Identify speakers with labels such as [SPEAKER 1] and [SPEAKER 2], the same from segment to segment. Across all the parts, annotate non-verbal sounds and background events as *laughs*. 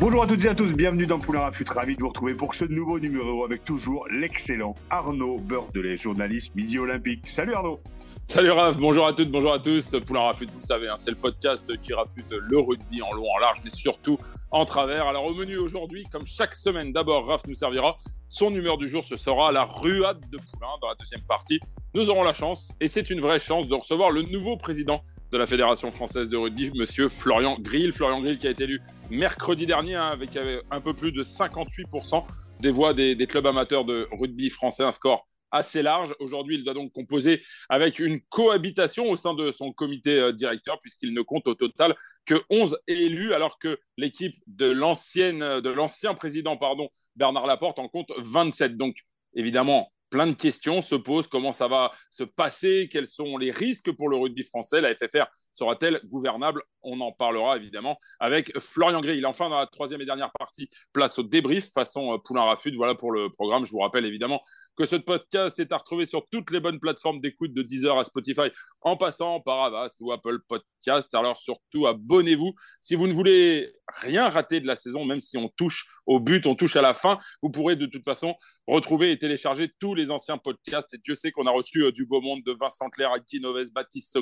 [SPEAKER 1] Bonjour à toutes et à tous, bienvenue dans Poulain Rafut. Ravi de vous retrouver pour ce nouveau numéro avec toujours l'excellent Arnaud Beurdelet, journaliste Midi Olympique. Salut Arnaud *laughs*
[SPEAKER 2] Salut Raph, bonjour à toutes, bonjour à tous. Poulain Rafute, vous le savez, hein, c'est le podcast qui rafute le rugby en long, en large, mais surtout en travers. Alors au menu aujourd'hui, comme chaque semaine, d'abord Raph nous servira son humeur du jour, ce sera la ruade de Poulain dans la deuxième partie. Nous aurons la chance, et c'est une vraie chance, de recevoir le nouveau président de la Fédération française de rugby, monsieur Florian Grill. Florian Grill qui a été élu mercredi dernier hein, avec un peu plus de 58% des voix des, des clubs amateurs de rugby français, un score assez large. Aujourd'hui, il doit donc composer avec une cohabitation au sein de son comité euh, directeur, puisqu'il ne compte au total que 11 élus, alors que l'équipe de l'ancien président pardon, Bernard Laporte en compte 27. Donc, évidemment, plein de questions se posent. Comment ça va se passer? Quels sont les risques pour le rugby français? La FFR sera-t-elle gouvernable? On en parlera évidemment avec Florian Grill. Enfin, dans la troisième et dernière partie, place au débrief façon euh, Poulain Rafut. Voilà pour le programme. Je vous rappelle évidemment que ce podcast est à retrouver sur toutes les bonnes plateformes d'écoute de Deezer à Spotify, en passant par Avast ou Apple Podcast. Alors surtout, abonnez-vous. Si vous ne voulez rien rater de la saison, même si on touche au but, on touche à la fin, vous pourrez de toute façon retrouver et télécharger tous les anciens podcasts. Et Dieu sait qu'on a reçu euh, du beau monde de Vincent Clair, Aki Noves, Baptiste,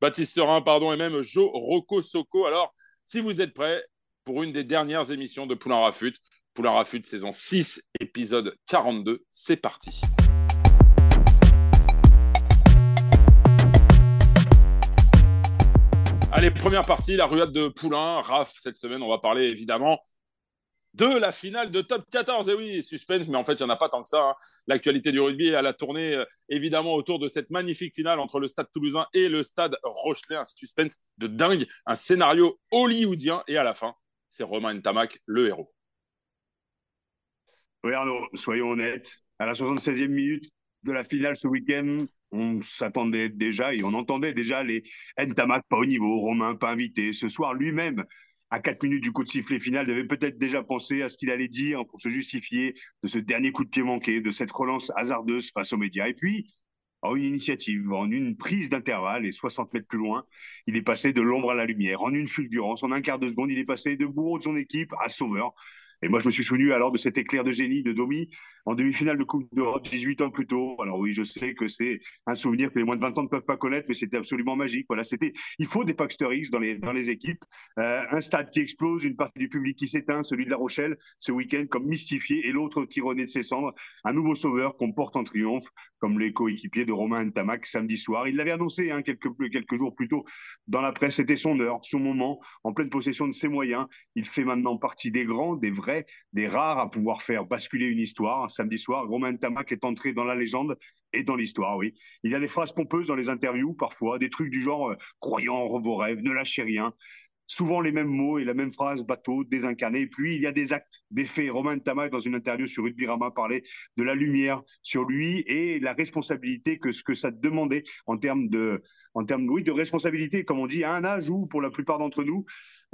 [SPEAKER 2] Baptiste Serin, pardon, et même Joe Rocco Soko. Alors, si vous êtes prêts pour une des dernières émissions de Poulain Rafut, Poulain Rafut saison 6, épisode 42, c'est parti. Allez, première partie, la ruade de Poulain. Raph, cette semaine, on va parler évidemment de la finale de top 14. Et oui, suspense, mais en fait, il n'y en a pas tant que ça. Hein. L'actualité du rugby, elle a tourné euh, évidemment autour de cette magnifique finale entre le Stade toulousain et le Stade Rochelet. Un suspense de dingue, un scénario hollywoodien. Et à la fin, c'est Romain Ntamak, le héros.
[SPEAKER 1] Oui Arnaud, soyons honnêtes, à la 76e minute de la finale ce week-end, on s'attendait déjà et on entendait déjà les Ntamak pas au niveau, Romain pas invité. Ce soir, lui-même à 4 minutes du coup de sifflet final, il avait peut-être déjà pensé à ce qu'il allait dire pour se justifier de ce dernier coup de pied manqué, de cette relance hasardeuse face aux médias. Et puis, en une initiative, en une prise d'intervalle et 60 mètres plus loin, il est passé de l'ombre à la lumière. En une fulgurance, en un quart de seconde, il est passé de bourreau de son équipe à sauveur. Et moi, je me suis souvenu alors de cet éclair de génie de Domi en demi-finale de Coupe d'Europe 18 ans plus tôt. Alors oui, je sais que c'est un souvenir que les moins de 20 ans ne peuvent pas connaître, mais c'était absolument magique. Voilà, c'était. Il faut des Paxter X dans les dans les équipes. Euh, un stade qui explose, une partie du public qui s'éteint, celui de La Rochelle ce week-end comme mystifié, et l'autre qui renaît de ses cendres. Un nouveau sauveur qu'on porte en triomphe, comme les coéquipiers de Romain Ntamak samedi soir. Il l'avait annoncé hein, quelques quelques jours plus tôt dans la presse. C'était son heure, son moment, en pleine possession de ses moyens. Il fait maintenant partie des grands, des vrais, des rares à pouvoir faire basculer une histoire samedi soir. Romain Tamac est entré dans la légende et dans l'histoire, oui. Il y a des phrases pompeuses dans les interviews, parfois, des trucs du genre euh, croyant en vos rêves, ne lâchez rien. Souvent les mêmes mots et la même phrase, bateau, désincarné. Et puis, il y a des actes, des faits. Romain Tamac, dans une interview sur Rama, parlait de la lumière sur lui et la responsabilité que ce que ça demandait en termes de, en termes oui, de responsabilité, comme on dit, à un âge où, pour la plupart d'entre nous,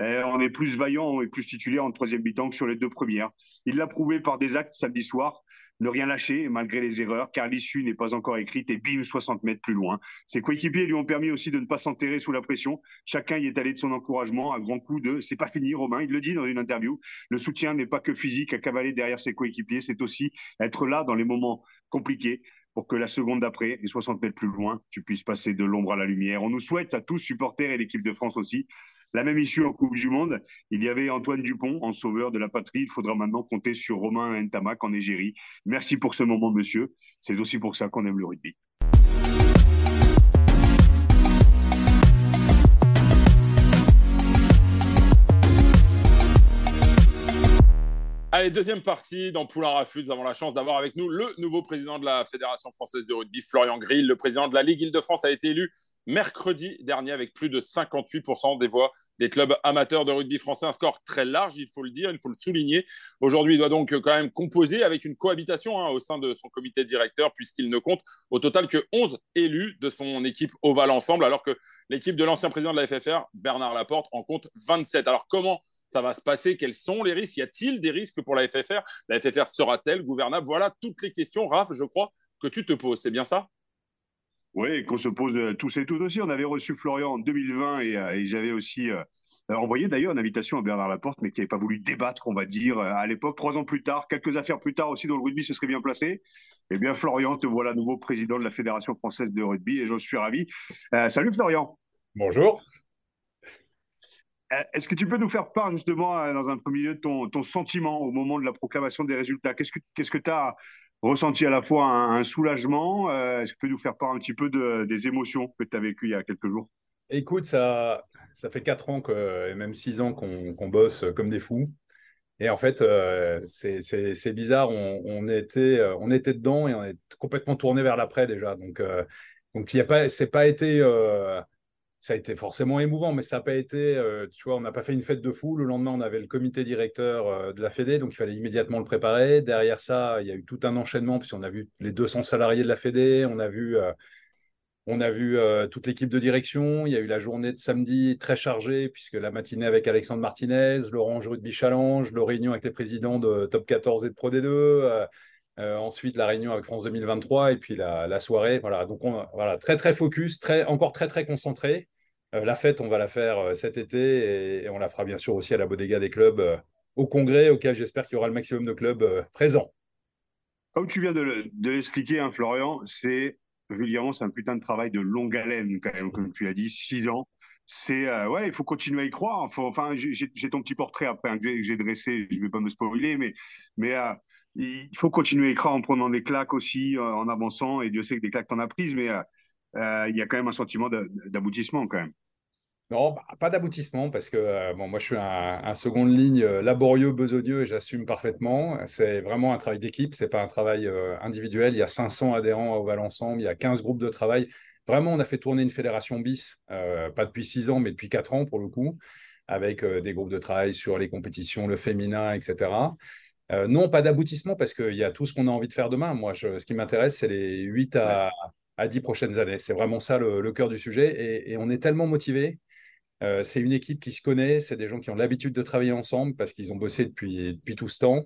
[SPEAKER 1] eh, on est plus vaillant et plus titulaire en troisième mi-temps que sur les deux premières. Il l'a prouvé par des actes samedi soir, ne rien lâcher malgré les erreurs, car l'issue n'est pas encore écrite et bim, 60 mètres plus loin. Ses coéquipiers lui ont permis aussi de ne pas s'enterrer sous la pression. Chacun y est allé de son encouragement à grands coups de c'est pas fini, Romain. Il le dit dans une interview. Le soutien n'est pas que physique à cavaler derrière ses coéquipiers, c'est aussi être là dans les moments compliqués pour que la seconde d'après, et 60 mètres plus loin, tu puisses passer de l'ombre à la lumière. On nous souhaite à tous, supporters et l'équipe de France aussi, la même issue en Coupe du Monde. Il y avait Antoine Dupont en sauveur de la patrie. Il faudra maintenant compter sur Romain Ntamak en Égérie. Merci pour ce moment, monsieur. C'est aussi pour ça qu'on aime le rugby.
[SPEAKER 2] Deuxième partie dans Poulain Rafut. Nous avons la chance d'avoir avec nous le nouveau président de la Fédération française de rugby, Florian Grill. Le président de la Ligue Île-de-France a été élu mercredi dernier avec plus de 58% des voix des clubs amateurs de rugby français. Un score très large, il faut le dire, il faut le souligner. Aujourd'hui, il doit donc quand même composer avec une cohabitation hein, au sein de son comité directeur, puisqu'il ne compte au total que 11 élus de son équipe Oval Ensemble, alors que l'équipe de l'ancien président de la FFR, Bernard Laporte, en compte 27. Alors comment ça va se passer Quels sont les risques? Y a-t-il des risques pour la FFR La FFR sera-t-elle gouvernable? Voilà toutes les questions, Raph, je crois, que tu te poses. C'est bien ça?
[SPEAKER 1] Oui, qu'on se pose euh, tous et toutes aussi. On avait reçu Florian en 2020 euh, et, j'avais aussi euh, envoyé d'ailleurs une invitation à Bernard Laporte, mais qui n'avait pas voulu débattre, on va dire, à l'époque. Trois ans plus tard, quelques affaires plus tard aussi, dans le rugby se serait bien placé. Eh bien, Florian, te voilà nouveau président de la Fédération française de rugby et j'en suis ravi. salut Florian.
[SPEAKER 3] Bonjour.
[SPEAKER 1] Est-ce que tu peux nous faire part justement, dans un premier lieu, de ton, ton sentiment au moment de la proclamation des résultats? Qu'est-ce que tu as ressenti à la fois un, soulagement. Euh, est-ce que tu peux nous faire part un petit peu des émotions que tu as vécues il y a quelques jours?
[SPEAKER 3] Écoute, ça, ça fait quatre ans, que, et même six ans qu'on bosse comme des fous. Et en fait, euh, c'est bizarre, on, était, euh, on était dedans et on est complètement tourné vers l'après déjà. Donc, donc y a pas, c'est pas été ça a été forcément émouvant, mais ça n'a pas été, euh, tu vois, on n'a pas fait une fête de fou. Le lendemain, on avait le comité directeur euh, de la Fédé, donc il fallait immédiatement le préparer. Derrière ça, il y a eu tout un enchaînement, puisqu'on a vu les 200 salariés de la Fédé, on a vu, euh, on a vu toute l'équipe de direction. Il y a eu la journée de samedi très chargée, puisque la matinée avec Alexandre Martinez, l'Orange Rugby Challenge, le réunion avec les présidents de Top 14 et de Pro D2. Ensuite, la réunion avec France 2023 et puis la, soirée. Voilà, donc on, voilà, très très focus, très, encore très très concentré. Euh, la fête, on va la faire euh, cet été et, on la fera bien sûr aussi à la bodega des clubs euh, au congrès auquel j'espère qu'il y aura le maximum de clubs présents.
[SPEAKER 1] Comme tu viens de, l'expliquer, hein, Florian, c'est évidemment c'est un putain de travail de longue haleine quand même, comme tu l'as dit, six ans. C'est ouais, il faut continuer à y croire. enfin, j'ai ton petit portrait après hein, que j'ai dressé. Je vais pas me spoiler, mais mais il faut continuer croire en prenant des claques aussi, en avançant. Et Dieu sait que des claques t'en as prises, mais euh, il y a quand même un sentiment d'aboutissement quand même.
[SPEAKER 3] Non, bah, pas d'aboutissement parce que euh, bon, moi je suis un, un seconde ligne euh, laborieux, besogneux et j'assume parfaitement. C'est vraiment un travail d'équipe, c'est pas un travail individuel. Il y a 500 adhérents à Oval Ensemble, il y a 15 groupes de travail. Vraiment, on a fait tourner une fédération bis, pas depuis 6 ans, mais depuis 4 ans pour le coup, avec des groupes de travail sur les compétitions, le féminin, etc. non, pas d'aboutissement parce qu'il y a tout ce qu'on a envie de faire demain. Moi, je, ce qui m'intéresse, c'est les 8 à, à 10 prochaines années. C'est vraiment ça le, cœur du sujet. Et, on est tellement motivés. Euh, c'est une équipe qui se connaît, c'est des gens qui ont l'habitude de travailler ensemble parce qu'ils ont bossé depuis, depuis tout ce temps.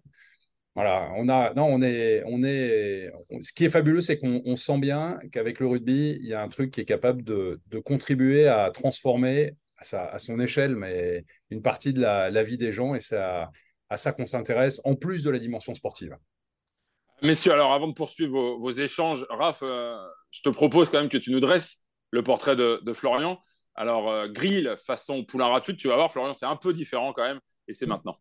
[SPEAKER 3] Voilà, on a, non, on est, on est, ce qui est fabuleux, c'est qu'on sent bien qu'avec le rugby, il y a un truc qui est capable de, contribuer à transformer à, son échelle, mais une partie de la, vie des gens, et c'est à, ça qu'on s'intéresse, en plus de la dimension sportive.
[SPEAKER 2] Messieurs, alors avant de poursuivre vos, échanges, Raph, euh, je te propose quand même que tu nous dresses le portrait de, Florian. Alors, euh, grill façon poulain rafut, tu vas voir, Florian, c'est un peu différent quand même, et c'est maintenant.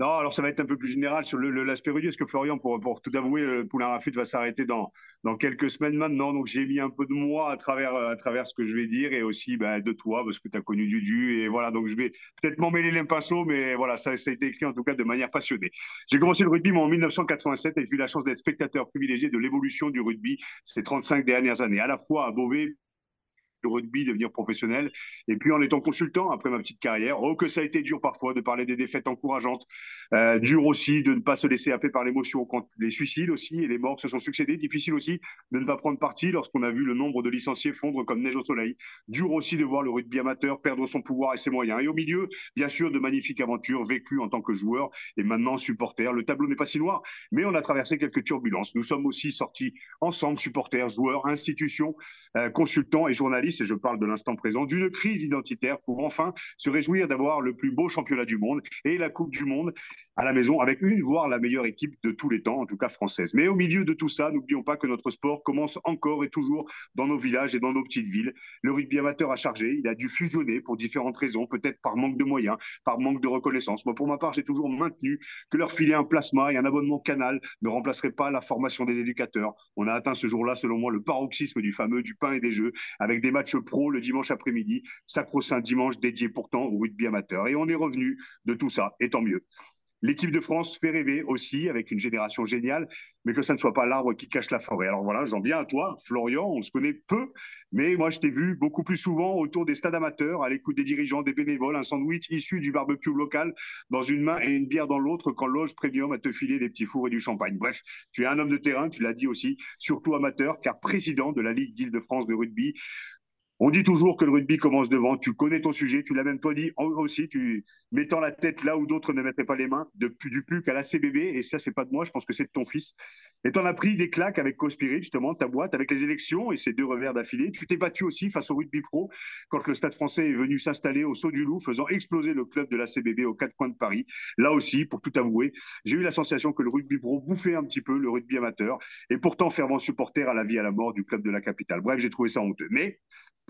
[SPEAKER 1] Non, alors ça va être un peu plus général sur l'aspect rugby. Est-ce que Florian, pour, tout avouer, le Poulain Rafut va s'arrêter dans, dans quelques semaines maintenant. Donc j'ai mis un peu de moi à travers, à travers ce que je vais dire et aussi bah, de toi parce que tu as connu Dudu. Et voilà, donc je vais peut-être m'emmêler les pinceaux, mais voilà, ça, a été écrit en tout cas de manière passionnée. J'ai commencé le rugby en 1987 et j'ai eu la chance d'être spectateur privilégié de l'évolution du rugby ces 35 dernières années, à la fois à Beauvais de rugby, devenir professionnel. Et puis en étant consultant après ma petite carrière, oh que ça a été dur parfois de parler des défaites encourageantes, euh, dur aussi de ne pas se laisser happer par l'émotion quand les suicides aussi et les morts se sont succédés, difficile aussi de ne pas prendre parti lorsqu'on a vu le nombre de licenciés fondre comme neige au soleil, dur aussi de voir le rugby amateur perdre son pouvoir et ses moyens. Et au milieu, bien sûr, de magnifiques aventures vécues en tant que joueur et maintenant supporter. Le tableau n'est pas si noir, mais on a traversé quelques turbulences. Nous sommes aussi sortis ensemble, supporters, joueurs, institutions, euh, consultants et journalistes et je parle de l'instant présent, d'une crise identitaire pour enfin se réjouir d'avoir le plus beau championnat du monde et la Coupe du Monde à la maison avec une, voire la meilleure équipe de tous les temps, en tout cas française. Mais au milieu de tout ça, n'oublions pas que notre sport commence encore et toujours dans nos villages et dans nos petites villes. Le rugby amateur a chargé, il a dû fusionner pour différentes raisons, peut-être par manque de moyens, par manque de reconnaissance. Moi, pour ma part, j'ai toujours maintenu que leur filer un plasma et un abonnement canal ne remplacerait pas la formation des éducateurs. On a atteint ce jour-là, selon moi, le paroxysme du fameux du pain et des jeux, avec des matchs pro le dimanche après-midi, sacro-saint dimanche dédié pourtant au rugby amateur. Et on est revenu de tout ça, et tant mieux. L'équipe de France fait rêver aussi avec une génération géniale, mais que ça ne soit pas l'arbre qui cache la forêt. Alors voilà, j'en viens à toi, Florian. On se connaît peu, mais moi je t'ai vu beaucoup plus souvent autour des stades amateurs, à l'écoute des dirigeants, des bénévoles, un sandwich issu du barbecue local dans une main et une bière dans l'autre, quand loge premium à te filer des petits fours et du champagne. Bref, tu es un homme de terrain, tu l'as dit aussi, surtout amateur, car président de la Ligue d'Île-de-France de rugby. On dit toujours que le rugby commence devant. Tu connais ton sujet, tu l'as même toi dit aussi, tu mettant la tête là où d'autres ne mettraient pas les mains, depuis du plus qu'à la CBB. Et ça, c'est pas de moi, je pense que c'est de ton fils. Et t'en as pris des claques avec Cospirit, justement, ta boîte, avec les élections et ces deux revers d'affilée. Tu t'es battu aussi face au rugby pro quand le Stade français est venu s'installer au Saut du Loup, faisant exploser le club de la CBB aux quatre coins de Paris. Là aussi, pour tout avouer, j'ai eu la sensation que le rugby pro bouffait un petit peu le rugby amateur et pourtant fervent supporter à la vie à la mort du club de la capitale. Bref, j'ai trouvé ça honteux. Mais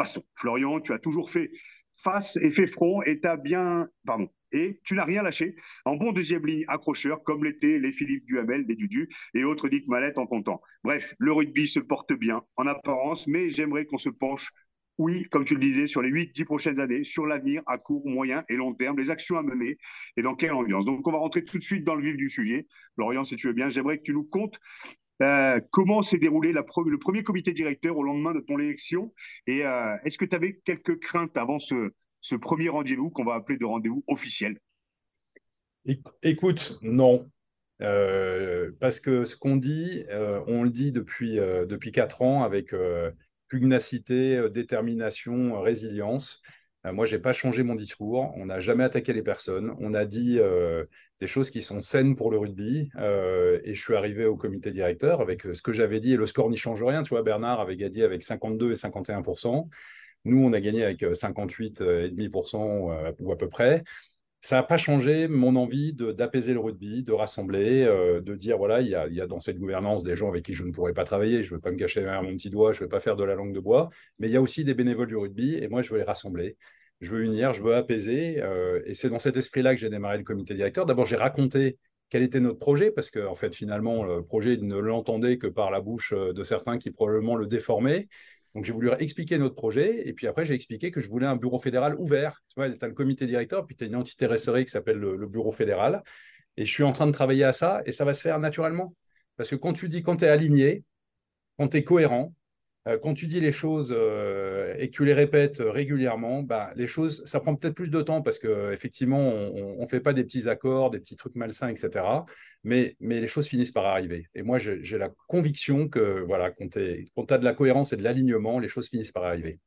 [SPEAKER 1] Passons. Florian, tu as toujours fait face et fait front et as bien, pardon, et tu n'as rien lâché en bon deuxième ligne accrocheur comme l'étaient les Philippe Duhamel, les Dudu et autres Dick Mallette en temps. Bref, le rugby se porte bien en apparence, mais j'aimerais qu'on se penche oui, comme tu le disais, sur les 8-10 prochaines années, sur l'avenir à court, moyen et long terme, les actions à mener et dans quelle ambiance. Donc, on va rentrer tout de suite dans le vif du sujet. Florian, si tu veux bien, j'aimerais que tu nous comptes euh, comment s'est déroulé le premier comité directeur au lendemain de ton élection? Et euh, est-ce que tu avais quelques craintes avant ce, premier rendez-vous qu'on va appeler de rendez-vous officiel?
[SPEAKER 3] Écoute, non. Euh, parce que ce qu'on dit, on le dit depuis, depuis quatre ans avec pugnacité, détermination, résilience. moi, je n'ai pas changé mon discours. On n'a jamais attaqué les personnes. On a dit des choses qui sont saines pour le rugby. Euh, et je suis arrivé au comité directeur avec euh, ce que j'avais dit, et le score n'y change rien. Tu vois, Bernard avait gagné avec 52 et 51% Nous, on a gagné avec 58,5% euh, ou à peu près. Ça n'a pas changé mon envie d'apaiser le rugby, de rassembler, de dire voilà, il y, a, il y, a, dans cette gouvernance des gens avec qui je ne pourrais pas travailler, je ne veux pas me cacher derrière mon petit doigt, je ne veux pas faire de la langue de bois, mais il y a aussi des bénévoles du rugby et moi je veux les rassembler je veux unir, je veux apaiser. Euh, et c'est dans cet esprit-là que j'ai démarré le comité directeur. D'abord, j'ai raconté quel était notre projet, parce qu'en en fait, finalement, le projet ne l'entendait que par la bouche euh, de certains qui probablement le déformaient. Donc, j'ai voulu expliquer notre projet. Et puis après, j'ai expliqué que je voulais un bureau fédéral ouvert. Tu vois, tu as le comité directeur, puis tu as une entité restaurée qui s'appelle le, bureau fédéral. Et je suis en train de travailler à ça, et ça va se faire naturellement. Parce que quand tu dis, quand tu es aligné, quand tu es cohérent, quand tu dis les choses euh, et que tu les répètes euh, régulièrement, bah, les choses, ça prend peut-être plus de temps parce qu'effectivement, on ne fait pas des petits accords, des petits trucs malsains, etc. Mais, mais les choses finissent par arriver. Et moi, j'ai la conviction que voilà, quand tu as de la cohérence et de l'alignement, les choses finissent par arriver.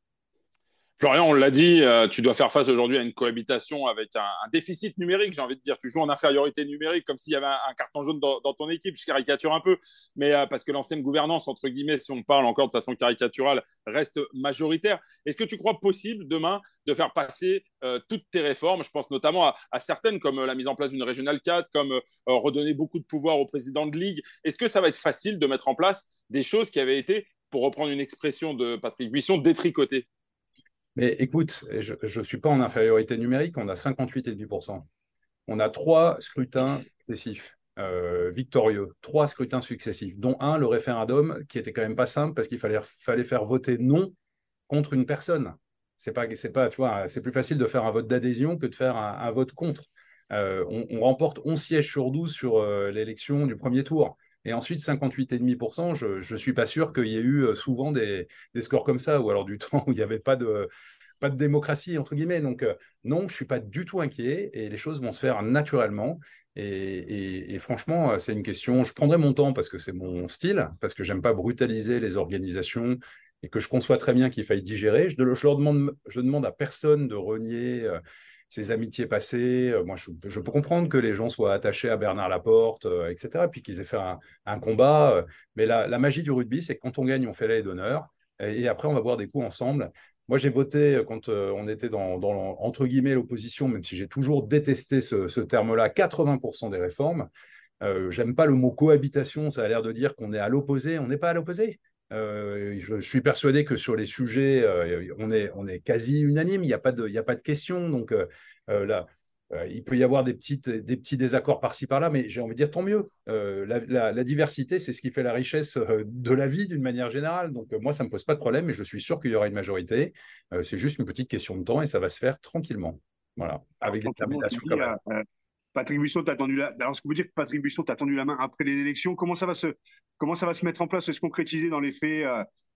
[SPEAKER 2] Florian, on l'a dit, euh, tu dois faire face aujourd'hui à une cohabitation avec un, déficit numérique, j'ai envie de dire. Tu joues en infériorité numérique comme s'il y avait un, carton jaune dans, ton équipe. Je caricature un peu, mais euh, parce que l'ancienne gouvernance, entre guillemets, si on parle encore de façon caricaturale, reste majoritaire. Est-ce que tu crois possible demain de faire passer euh, toutes tes réformes? Je pense notamment à, à, certaines comme la mise en place d'une régionale 4, comme redonner beaucoup de pouvoir au président de ligue. Est-ce que ça va être facile de mettre en place des choses qui avaient été, pour reprendre une expression de Patrick Buisson, détricotées?
[SPEAKER 3] Mais écoute, je ne suis pas en infériorité numérique, on a 58,5%. On a trois scrutins successifs, euh, victorieux, trois scrutins successifs, dont un, le référendum, qui était quand même pas simple parce qu'il fallait, faire voter non contre une personne. C'est pas, c'est pas, tu vois, c'est plus facile de faire un vote d'adhésion que de faire un, vote contre. Euh, on, remporte 11 sièges sur 12 sur euh, l'élection du premier tour. Et ensuite, 58,5%, je ne suis pas sûr qu'il y ait eu euh, souvent des, scores comme ça, ou alors du *laughs* temps où il n'y avait pas de, pas de démocratie, entre guillemets. Donc, euh, non, je ne suis pas du tout inquiet et les choses vont se faire naturellement. Et, franchement, euh, c'est une question, je prendrai mon temps parce que c'est mon style, parce que j'aime pas brutaliser les organisations et que je conçois très bien qu'il faille digérer. Je, je demande, demande à personne de renier ses amitiés passées. Euh, moi, je, peux comprendre que les gens soient attachés à Bernard Laporte, euh, etc., puis qu'ils aient fait un, combat. Euh, mais la, magie du rugby, c'est que quand on gagne, on fait l'aide d'honneur. Et, après, on va boire des coups ensemble. Moi, j'ai voté quand on était dans, entre guillemets, l'opposition, même si j'ai toujours détesté ce, terme-là, 80% des réformes. J'aime pas le mot cohabitation, ça a l'air de dire qu'on est à l'opposé. On n'est pas à l'opposé. Euh, je, suis persuadé que sur les sujets, euh, on, est, on est quasi unanime, il n'y a, pas de, il a pas de question. Donc euh, là, il peut y avoir des, petites, des petits désaccords par-ci par-là, mais j'ai envie de dire tant mieux. La, diversité, c'est ce qui fait la richesse de la vie d'une manière générale. Donc moi, ça ne me pose pas de problème, mais je suis sûr qu'il y aura une majorité. c'est juste une petite question de temps et ça va se faire tranquillement. Voilà, avec détermination quand même
[SPEAKER 1] Patrick Buisson t'a tendu la. Alors, ce qu'on peut dire que Patrick Buisson t'a tendu la main après les élections. Comment ça va se, comment ça va se mettre en place et se concrétiser dans les faits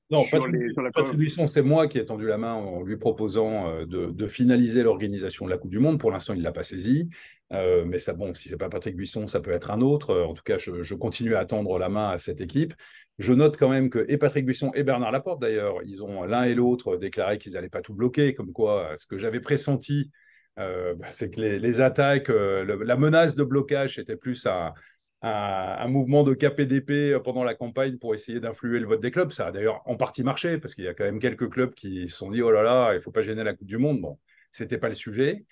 [SPEAKER 3] non, Patrick, Buisson, c'est moi qui ai tendu la main en lui proposant euh, de, finaliser l'organisation de la Coupe du Monde. Pour l'instant, il ne l'a pas saisi. Euh, mais ça, bon, si c'est pas Patrick Buisson, ça peut être un autre. En tout cas, je, continue à tendre la main à cette équipe. Je note quand même que et Patrick Buisson et Bernard Laporte, d'ailleurs, ils ont l'un et l'autre déclaré qu'ils n'allaient pas tout bloquer. Comme quoi, ce que j'avais pressenti, euh, bah, c'est que les, attaques, la menace de blocage était plus un un, mouvement de KPDP pendant la campagne pour essayer d'influer le vote des clubs. Ça a d'ailleurs en partie marché, parce qu'il y a quand même quelques clubs qui se sont dit, oh là là, il ne faut pas gêner la Coupe du Monde. Bon, ce n'était pas le sujet.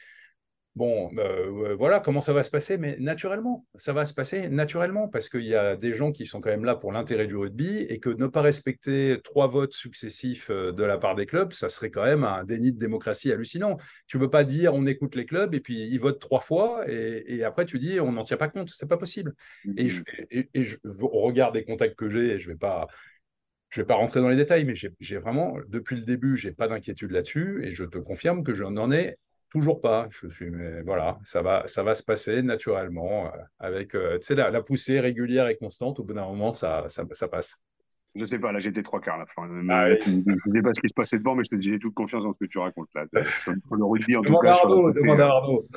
[SPEAKER 3] Bon, euh, voilà comment ça va se passer, mais naturellement, ça va se passer naturellement parce qu'il y a des gens qui sont quand même là pour l'intérêt du rugby et que ne pas respecter trois votes successifs euh, de la part des clubs, ça serait quand même un déni de démocratie hallucinant. Tu ne peux pas dire on écoute les clubs et puis ils votent trois fois et, après tu dis on n'en tient pas compte, c'est pas possible. Et, je, et, et je, au regard des contacts que j'ai, je vais pas je ne vais pas rentrer dans les détails, mais j'ai vraiment, depuis le début, j'ai pas d'inquiétude là-dessus et je te confirme que je n'en ai Toujours pas. Je suis, mais voilà, ça va, ça va se passer naturellement euh, avec euh, la, la, poussée régulière et constante. Au bout d'un moment, ça, ça, ça passe.
[SPEAKER 1] Je sais pas, là j'étais trois quarts là. Ah je ne sais pas ce qui se passait devant, mais je te dis, j'ai toute confiance dans ce que tu racontes là. *laughs* Sur, le rugby en tout cas.
[SPEAKER 3] Arnaud, demande à Arnaud.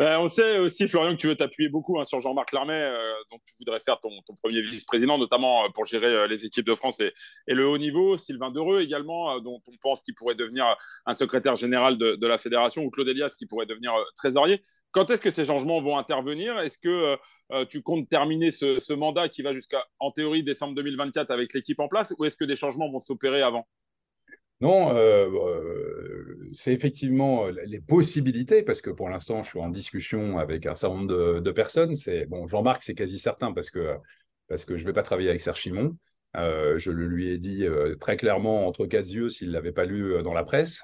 [SPEAKER 2] Euh, *laughs* on sait aussi, Florian, que tu veux t'appuyer beaucoup hein, sur Jean-Marc Larmet, euh, donc tu voudrais faire ton, ton premier vice-président, notamment euh, pour gérer les équipes de France et, et, le haut niveau. Sylvain Dereux également, dont on pense qu'il pourrait devenir un secrétaire général de, de, la fédération, ou Claude Elias qui pourrait devenir trésorier. Quand est-ce que ces changements vont intervenir? Est-ce que euh, euh, tu comptes terminer ce, mandat qui va jusqu'à, en théorie, décembre 2024 avec l'équipe en place ou est-ce que des changements vont s'opérer avant?
[SPEAKER 3] Non, euh, c'est effectivement les possibilités, parce que pour l'instant, je suis en discussion avec un certain nombre de, personnes. C'est bon, Jean-Marc, c'est quasi certain parce que parce que je ne vais pas travailler avec Serge Chimon. Euh, je le lui ai dit euh, très clairement entre quatre yeux s'il ne l'avait pas lu euh, dans la presse.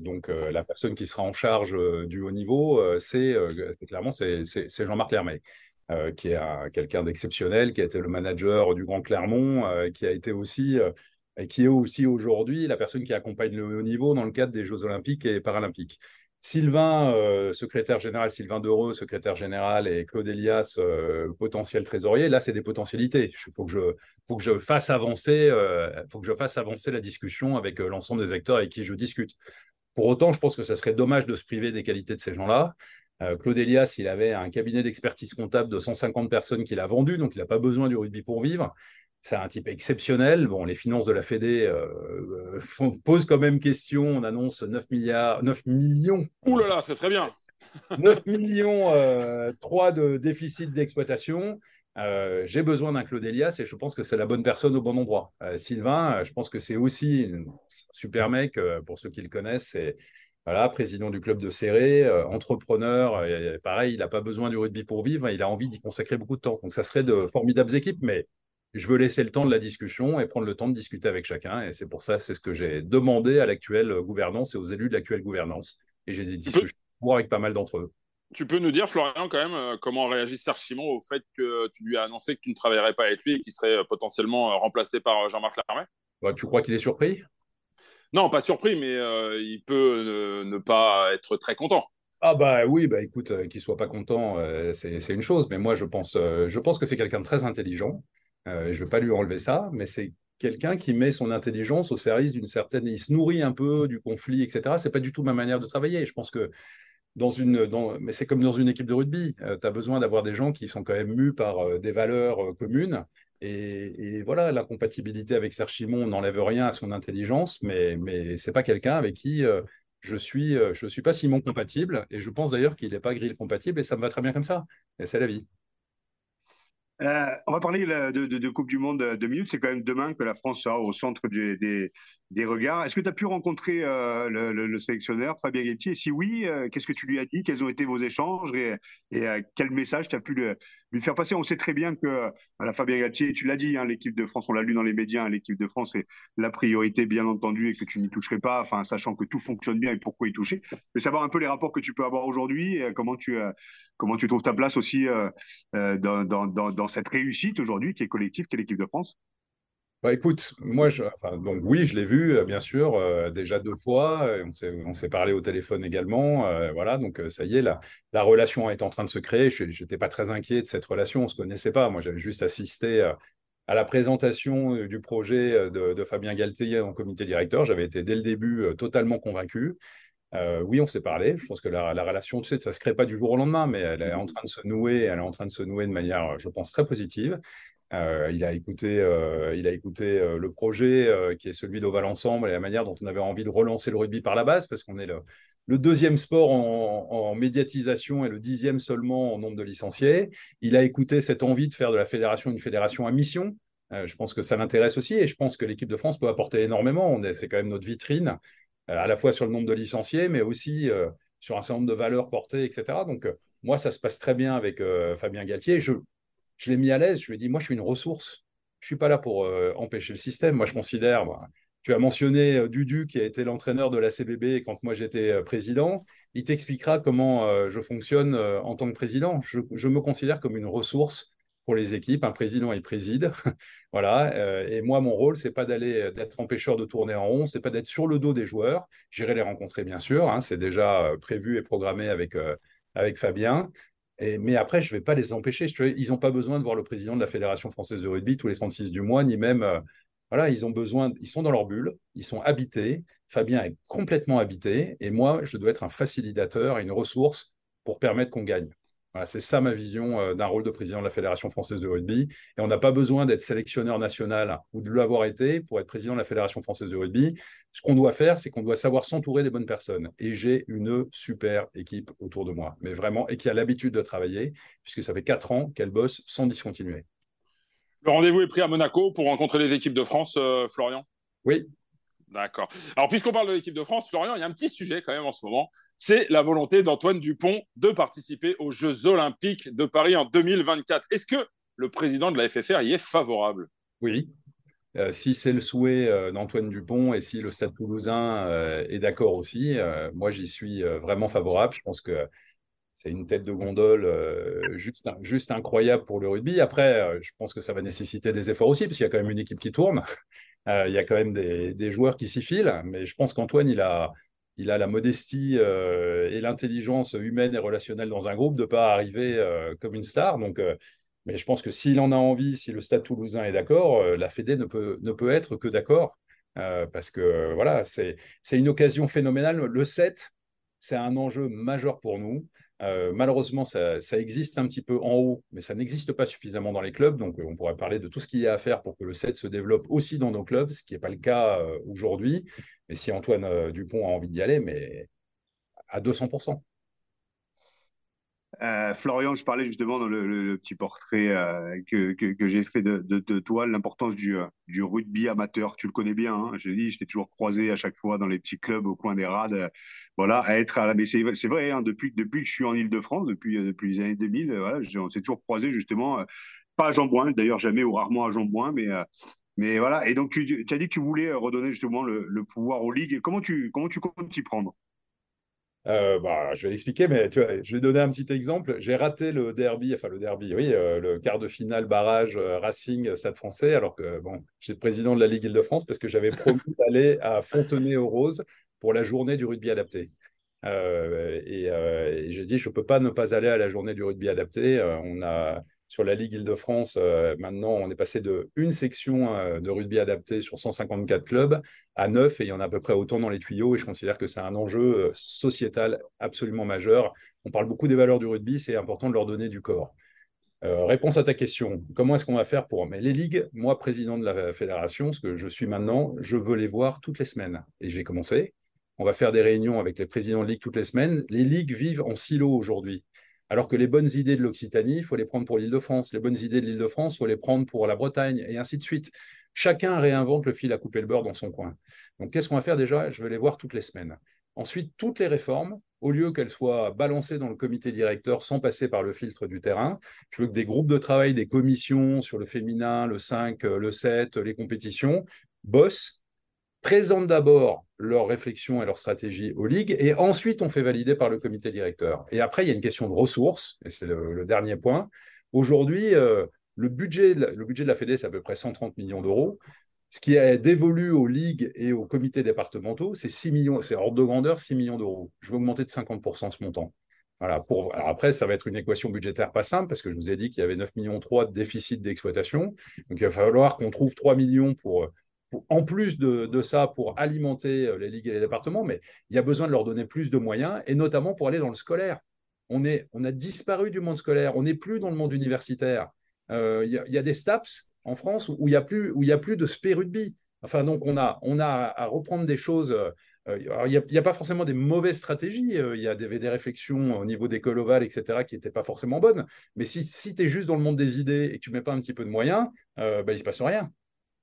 [SPEAKER 3] donc la personne qui sera en charge du haut niveau, c'est clairement c'est Jean-Marc Lermay. qui est quelqu'un d'exceptionnel, qui a été le manager du Grand Clermont, qui a été aussi et qui est aussi aujourd'hui la personne qui accompagne le haut niveau dans le cadre des Jeux Olympiques et Paralympiques. Sylvain, euh, secrétaire général, Sylvain Dereux, secrétaire général, et Claude Elias, euh, potentiel trésorier. Là, c'est des potentialités. Il faut que je, fasse avancer, euh, faut que je fasse avancer la discussion avec l'ensemble des acteurs avec qui je discute. Pour autant, je pense que ce serait dommage de se priver des qualités de ces gens-là. Claude Elias, il avait un cabinet d'expertise comptable de 150 personnes qu'il a vendu, donc il n'a pas besoin du rugby pour vivre c'est un type exceptionnel. Bon, les finances de la Fédé euh, euh posent quand même question. On annonce 9 milliards, 9 millions.
[SPEAKER 2] Ouh là là, c'est très bien.
[SPEAKER 3] 9 millions euh, 3 de déficit d'exploitation. Euh, j'ai besoin d'un Claude Elias et je pense que c'est la bonne personne au bon endroit. Sylvain, je pense que c'est aussi un super mec, pour ceux qui le connaissent, c'est voilà, président du club de Serré, entrepreneur. Et, pareil, il n'a pas besoin du rugby pour vivre, il a envie d'y consacrer beaucoup de temps. Donc ça serait de formidables équipes, mais je veux laisser le temps de la discussion et prendre le temps de discuter avec chacun. Et c'est pour ça, c'est ce que j'ai demandé à l'actuelle gouvernance et aux élus de l'actuelle gouvernance. Et j'ai des discussions avec pas mal d'entre eux.
[SPEAKER 2] Tu peux nous dire, Florian, quand même, euh, comment réagit Serge Simon au fait que tu lui as annoncé que tu ne travaillerais pas avec lui et qu'il serait euh, potentiellement euh, remplacé par Jean-Marc Larmet?
[SPEAKER 3] Bah, Tu crois qu'il est surpris?
[SPEAKER 2] Non, pas surpris, mais il peut ne, pas être très content.
[SPEAKER 3] Ah bah oui, bah écoute, qu'il soit pas content, c'est une chose. Mais moi, je pense, je pense que c'est quelqu'un de très intelligent. Euh, je ne vais pas lui enlever ça, mais c'est quelqu'un qui met son intelligence au service d'une certaine. Il se nourrit un peu du conflit, etc. C'est pas du tout ma manière de travailler. Je pense que dans une, mais c'est comme dans une équipe de rugby. Euh, tu as besoin d'avoir des gens qui sont quand même mus par euh, des valeurs communes. Et, et, voilà, la compatibilité avec Serge Chimon n'enlève rien à son intelligence, mais, mais c'est pas quelqu'un avec qui je suis, je suis pas Simon compatible. Et je pense d'ailleurs qu'il n'est pas grill compatible et ça me va très bien comme ça. Et c'est la vie.
[SPEAKER 1] Euh, on va parler de, Coupe du Monde de minutes. C'est quand même demain que la France sera au centre des, regards. Est-ce que tu as pu rencontrer euh, le, sélectionneur Fabien Galtier? Si oui, euh, qu'est-ce que tu lui as dit? Quels ont été vos échanges? Et, quel message tu as pu lui faire passer? On sait très bien que à la Fabien Galtier, tu l'as dit, hein, l'équipe de France, on l'a lu dans les médias, hein, l'équipe de France est la priorité, bien entendu, et que tu n'y toucherais pas, enfin, sachant que tout fonctionne bien et pourquoi y toucher. Mais savoir un peu les rapports que tu peux avoir aujourd'hui, comment tu, comment tu trouves ta place aussi dans cette réussite aujourd'hui qui est collective, qui est l'équipe de France
[SPEAKER 3] Bah, écoute, moi, donc oui, je l'ai vu, euh, bien sûr, euh, déjà deux fois. euh, On s'est parlé au téléphone également. voilà, donc ça y est, la, la relation est en train de se créer. Je n'étais pas très inquiet de cette relation, on ne se connaissait pas. Moi, j'avais juste assisté à la présentation du projet de, Fabien Galtier en comité directeur. J'avais été dès le début totalement convaincu. Oui, on s'est parlé. Je pense que la, la relation, tu sais, ça ne se crée pas du jour au lendemain, mais elle est en train de se nouer. Elle est en train de se nouer de manière, je pense, très positive. Euh, il a écouté, euh, il a écouté euh, le projet qui est celui d'Oval Ensemble et la manière dont on avait envie de relancer le rugby par la base, parce qu'on est le, deuxième sport en, médiatisation et le dixième seulement en nombre de licenciés. Il a écouté cette envie de faire de la fédération une fédération à mission. Je pense que ça l'intéresse aussi et je pense que l'équipe de France peut apporter énormément. C'est quand même notre vitrine, à la fois sur le nombre de licenciés, mais aussi sur un certain nombre de valeurs portées, etc. Donc, moi, ça se passe très bien avec Fabien Galtier. Je, je l'ai mis à l'aise. Je lui ai dit, moi, je suis une ressource. Je suis pas là pour euh, empêcher le système. Moi, je considère. moi, tu as mentionné euh, Dudu, qui a été l'entraîneur de la CBB quand moi j'étais euh, président. Il t'expliquera comment je fonctionne en tant que président. Je, me considère comme une ressource pour les équipes. Un président, il préside. *laughs* voilà. Et moi, mon rôle, c'est pas d'aller d'être empêcheur de tourner en rond. C'est pas d'être sur le dos des joueurs. J'irai les rencontrer, bien sûr. hein. c'est déjà prévu et programmé avec, avec Fabien. Mais après, je ne vais pas les empêcher. Ils n'ont pas besoin de voir le président de la Fédération française de rugby tous les 36 du mois, ni même. euh, voilà, ils ont besoin. Ils sont dans leur bulle, ils sont habités. Fabien est complètement habité. Et moi, je dois être un facilitateur et une ressource pour permettre qu'on gagne. Voilà, c'est ça ma vision euh, d'un rôle de président de la Fédération française de rugby. Et on n'a pas besoin d'être sélectionneur national ou de l'avoir été pour être président de la Fédération française de rugby. Ce qu'on doit faire, c'est qu'on doit savoir s'entourer des bonnes personnes. Et j'ai une super équipe autour de moi, mais vraiment, et qui a l'habitude de travailler, puisque ça fait quatre ans qu'elle bosse sans discontinuer.
[SPEAKER 2] Le rendez-vous est pris à Monaco pour rencontrer les équipes de France, euh, Florian?
[SPEAKER 3] Oui,
[SPEAKER 2] D'accord. Alors, puisqu'on parle de l'équipe de France, Florian, il y a un petit sujet quand même en ce moment. C'est la volonté d'Antoine Dupont de participer aux Jeux Olympiques de Paris en 2024. Est-ce que le président de la FFR y est favorable?
[SPEAKER 3] Oui. Euh, si c'est le souhait euh, d'Antoine Dupont et si le Stade toulousain euh, est d'accord aussi, moi j'y suis vraiment favorable. Je pense que c'est une tête de gondole juste, incroyable pour le rugby. Après, je pense que ça va nécessiter des efforts aussi, parce y a quand même une équipe qui tourne. Euh, il y a quand même des, joueurs qui s'y filent. Mais je pense qu'Antoine, il a, il a la modestie euh, et l'intelligence humaine et relationnelle dans un groupe de ne pas arriver euh, comme une star. Donc, mais je pense que s'il en a envie, si le Stade toulousain est d'accord, la Fédé ne peut, ne peut être que d'accord. Parce que voilà, c'est une occasion phénoménale. Le 7, c'est un enjeu majeur pour nous. Euh, malheureusement, ça, existe un petit peu en haut, mais ça n'existe pas suffisamment dans les clubs. Donc, euh, on pourrait parler de tout ce qu'il y a à faire pour que le 7 se développe aussi dans nos clubs, ce qui n'est pas le cas euh, aujourd'hui. Mais si Antoine Dupont a envie d'y aller, mais à 200%.
[SPEAKER 1] Euh, Florian, je parlais justement dans le, petit portrait euh, que, j'ai fait de, toi, l'importance du, euh, du rugby amateur. Tu le connais bien, hein, je dit, je t'ai toujours croisé à chaque fois dans les petits clubs au coin des rades. voilà, à être la. Mais c'est vrai, hein, depuis, que je suis en Ile-de-France, depuis, depuis les années 2000, euh, voilà, je- on s'est toujours croisé justement, pas à Jean-Bouin, d'ailleurs jamais ou rarement à Jean-Bouin, mais. mais voilà, et donc tu, as dit que tu voulais redonner justement le, le pouvoir aux ligues. Comment tu, comment tu comptes t'y prendre?
[SPEAKER 3] Euh, bah, je vais l'expliquer, mais tu vois, je vais donner un petit exemple. J'ai raté le derby, enfin le derby, oui, euh, le quart de finale barrage euh, Racing Stade Français, alors que bon, j'étais président de la Ligue Île-de-France parce que j'avais *laughs* promis d'aller à Fontenay-aux-Roses pour la journée du rugby adapté. Et, et j'ai dit, je ne peux pas ne pas aller à la journée du rugby adapté. On a sur la Ligue Île-de-France, euh, maintenant, on est passé de une section euh, de rugby adapté sur 154 clubs à 9 et il y en a à peu près autant dans les tuyaux et je considère que c'est un enjeu euh, sociétal absolument majeur. On parle beaucoup des valeurs du rugby, c'est important de leur donner du corps. Réponse à ta question, comment est-ce qu'on va faire pour... Mais les ligues, moi, président de la fédération, ce que je suis maintenant, je veux les voir toutes les semaines. Et j'ai commencé. On va faire des réunions avec les présidents de ligue toutes les semaines. Les ligues vivent en silo aujourd'hui. Alors que les bonnes idées de l'Occitanie, il faut les prendre pour l'Île-de-France. Les bonnes idées de l'Île-de-France, il faut les prendre pour la Bretagne, et ainsi de suite. Chacun réinvente le fil à couper le beurre dans son coin. Donc, qu'est-ce qu'on va faire déjà? Je vais les voir toutes les semaines. Ensuite, toutes les réformes, au lieu qu'elles soient balancées dans le comité directeur sans passer par le filtre du terrain, je veux que des groupes de travail, des commissions sur le féminin, le 5, le 7, les compétitions, bossent, présentent d'abord leurs réflexions et leurs stratégies aux ligues, et ensuite on fait valider par le comité directeur. Et après, il y a une question de ressources, et c'est le, dernier point. Aujourd'hui, euh, le, budget, le budget de la Fédé, c'est à peu près 130 millions d'euros. Ce qui est dévolu aux ligues et aux comités départementaux, c'est 6 millions, c'est ordre de grandeur 6 millions d'euros. Je vais augmenter de 50% ce montant. Voilà, pour, après, ça va être une équation budgétaire pas simple parce que je vous ai dit qu'il y avait 9 millions 3 de déficit d'exploitation. Donc il va falloir qu'on trouve 3 millions pour, en plus de, ça pour alimenter euh, les ligues et les départements, mais il y a besoin de leur donner plus de moyens et notamment pour aller dans le scolaire. On, est, on a disparu du monde scolaire, on n'est plus dans le monde universitaire. Euh, il, y a, des STAPS en France où il n'y a, plus, il a plus de spé rugby. Enfin, donc on a, on a à reprendre des choses euh, euh, il n'y a, pas forcément des mauvaises stratégies. Euh, il y a des, des réflexions au niveau des ovales, etc., qui n'étaient pas forcément bonnes. Mais si, si tu es juste dans le monde des idées et que tu ne mets pas un petit peu de moyens, euh, bah, il ne se passe rien.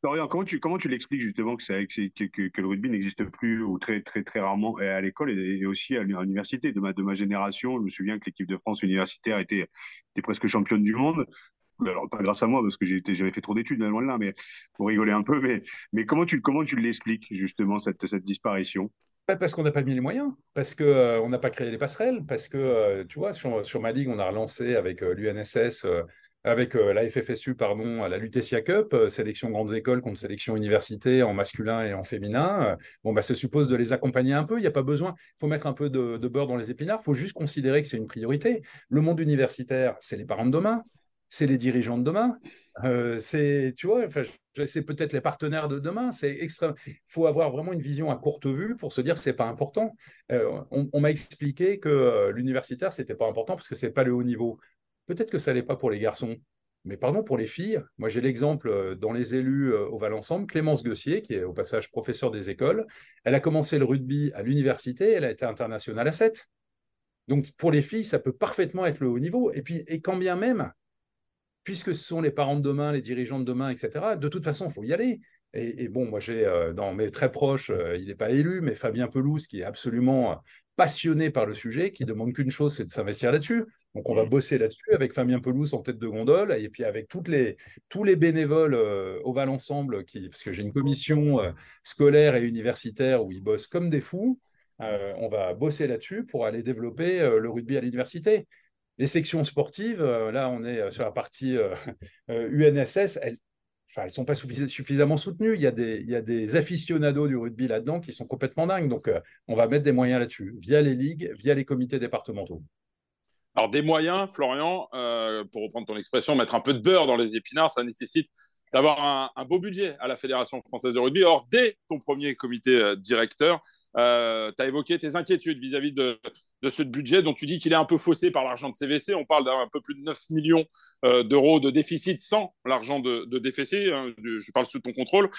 [SPEAKER 1] Florian, comment tu, comment tu l'expliques justement que, que, le rugby n'existe plus ou très, très, très rarement à l'école et, aussi à l'université? De ma, de ma génération Je me souviens que l'équipe de France universitaire était, était presque championne du monde alors pas grâce à moi parce que j'avais fait trop d'études loin de là, mais pour rigoler un peu. Mais, mais comment tu comment tu l'expliques justement cette, cette disparition?
[SPEAKER 3] Parce qu'on n'a pas mis les moyens, parce qu'on euh, on n'a pas créé les passerelles, parce que, euh, tu vois, sur, sur, ma ligue, on a relancé avec euh, l'UNSS, avec la FFSU, pardon, la Lutetia Cup, sélection grandes écoles contre sélection université en masculin et en féminin. bon, bah, ça suppose de les accompagner un peu. Il n'y a pas besoin, il faut mettre un peu de, beurre dans les épinards, il faut juste considérer que c'est une priorité. Le monde universitaire, c'est les parents de demain, c'est les dirigeants de demain, euh, c'est tu vois, c'est peut-être les partenaires de demain. C'est extrême. Il faut avoir vraiment une vision à courte vue pour se dire que c'est pas important. Euh, on, m'a expliqué que euh, l'universitaire c'était pas important parce que c'est pas le haut niveau. Peut-être que ça n'est pas pour les garçons. Mais pardon, pour les filles, moi j'ai l'exemple dans les élus au Val Ensemble, Clémence Gossier, qui est au passage professeur des écoles. Elle a commencé le rugby à l'université, elle a été internationale à 7. Donc pour les filles, ça peut parfaitement être le haut niveau. Et puis, et quand bien même, puisque ce sont les parents de demain, les dirigeants de demain, etc., de toute façon, il faut y aller. Et, bon, moi, j'ai euh, dans mes très proches, euh, il n'est pas élu, mais Fabien Pelouse, qui est absolument euh, passionné par le sujet, qui demande qu'une chose, c'est de s'investir là-dessus. Donc, on va mmh. bosser là-dessus avec Fabien Pelouse en tête de gondole, et puis avec toutes les, tous les bénévoles au Val Ensemble, qui, parce que j'ai une commission scolaire et universitaire où ils bossent comme des fous. on va bosser là-dessus pour aller développer le rugby à l'université. Les sections sportives, euh, là, on est euh, sur la partie UNSS, euh, *laughs* elles enfin, elles sont pas suffisamment soutenues. Il y, a des, il y a des aficionados du rugby là-dedans qui sont complètement dingues. Donc, on va mettre des moyens là-dessus, via les ligues, via les comités départementaux.
[SPEAKER 2] Alors, des moyens, Florian, pour reprendre ton expression, mettre un peu de beurre dans les épinards, ça nécessite d'avoir un, beau budget à la Fédération française de rugby. Or, dès ton premier comité euh, directeur, euh, tu as évoqué tes inquiétudes vis-à-vis de, ce budget dont tu dis qu'il est un peu faussé par l'argent de CVC. On parle d'un peu plus de 9 millions euh, d'euros de déficit sans l'argent de, de DFC. Hein, je parle sous ton contrôle.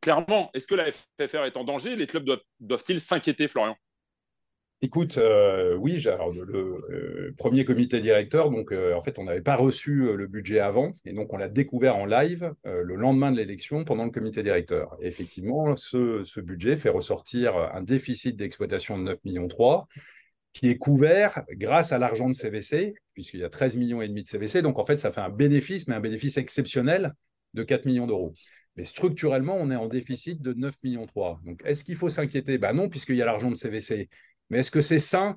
[SPEAKER 2] clairement, est-ce que la FFR est en danger? Les clubs doivent-ils s'inquiéter, Florian?
[SPEAKER 3] Écoute, euh, oui, le, euh, premier comité directeur, donc euh, en fait, on n'avait pas reçu le budget avant, et donc on l'a découvert en live le lendemain de l'élection pendant le comité directeur. Et effectivement, ce, budget fait ressortir un déficit d'exploitation de 9 millions 3, qui est couvert grâce à l'argent de CVC, puisqu'il y a 13 millions et demi de CVC, donc en fait, ça fait un bénéfice, mais un bénéfice exceptionnel de 4 millions d'euros. Mais structurellement, on est en déficit de 9 millions 3. Donc, est-ce qu'il faut s'inquiéter? Ben non, puisqu'il y a l'argent de CVC. Mais est-ce que c'est sain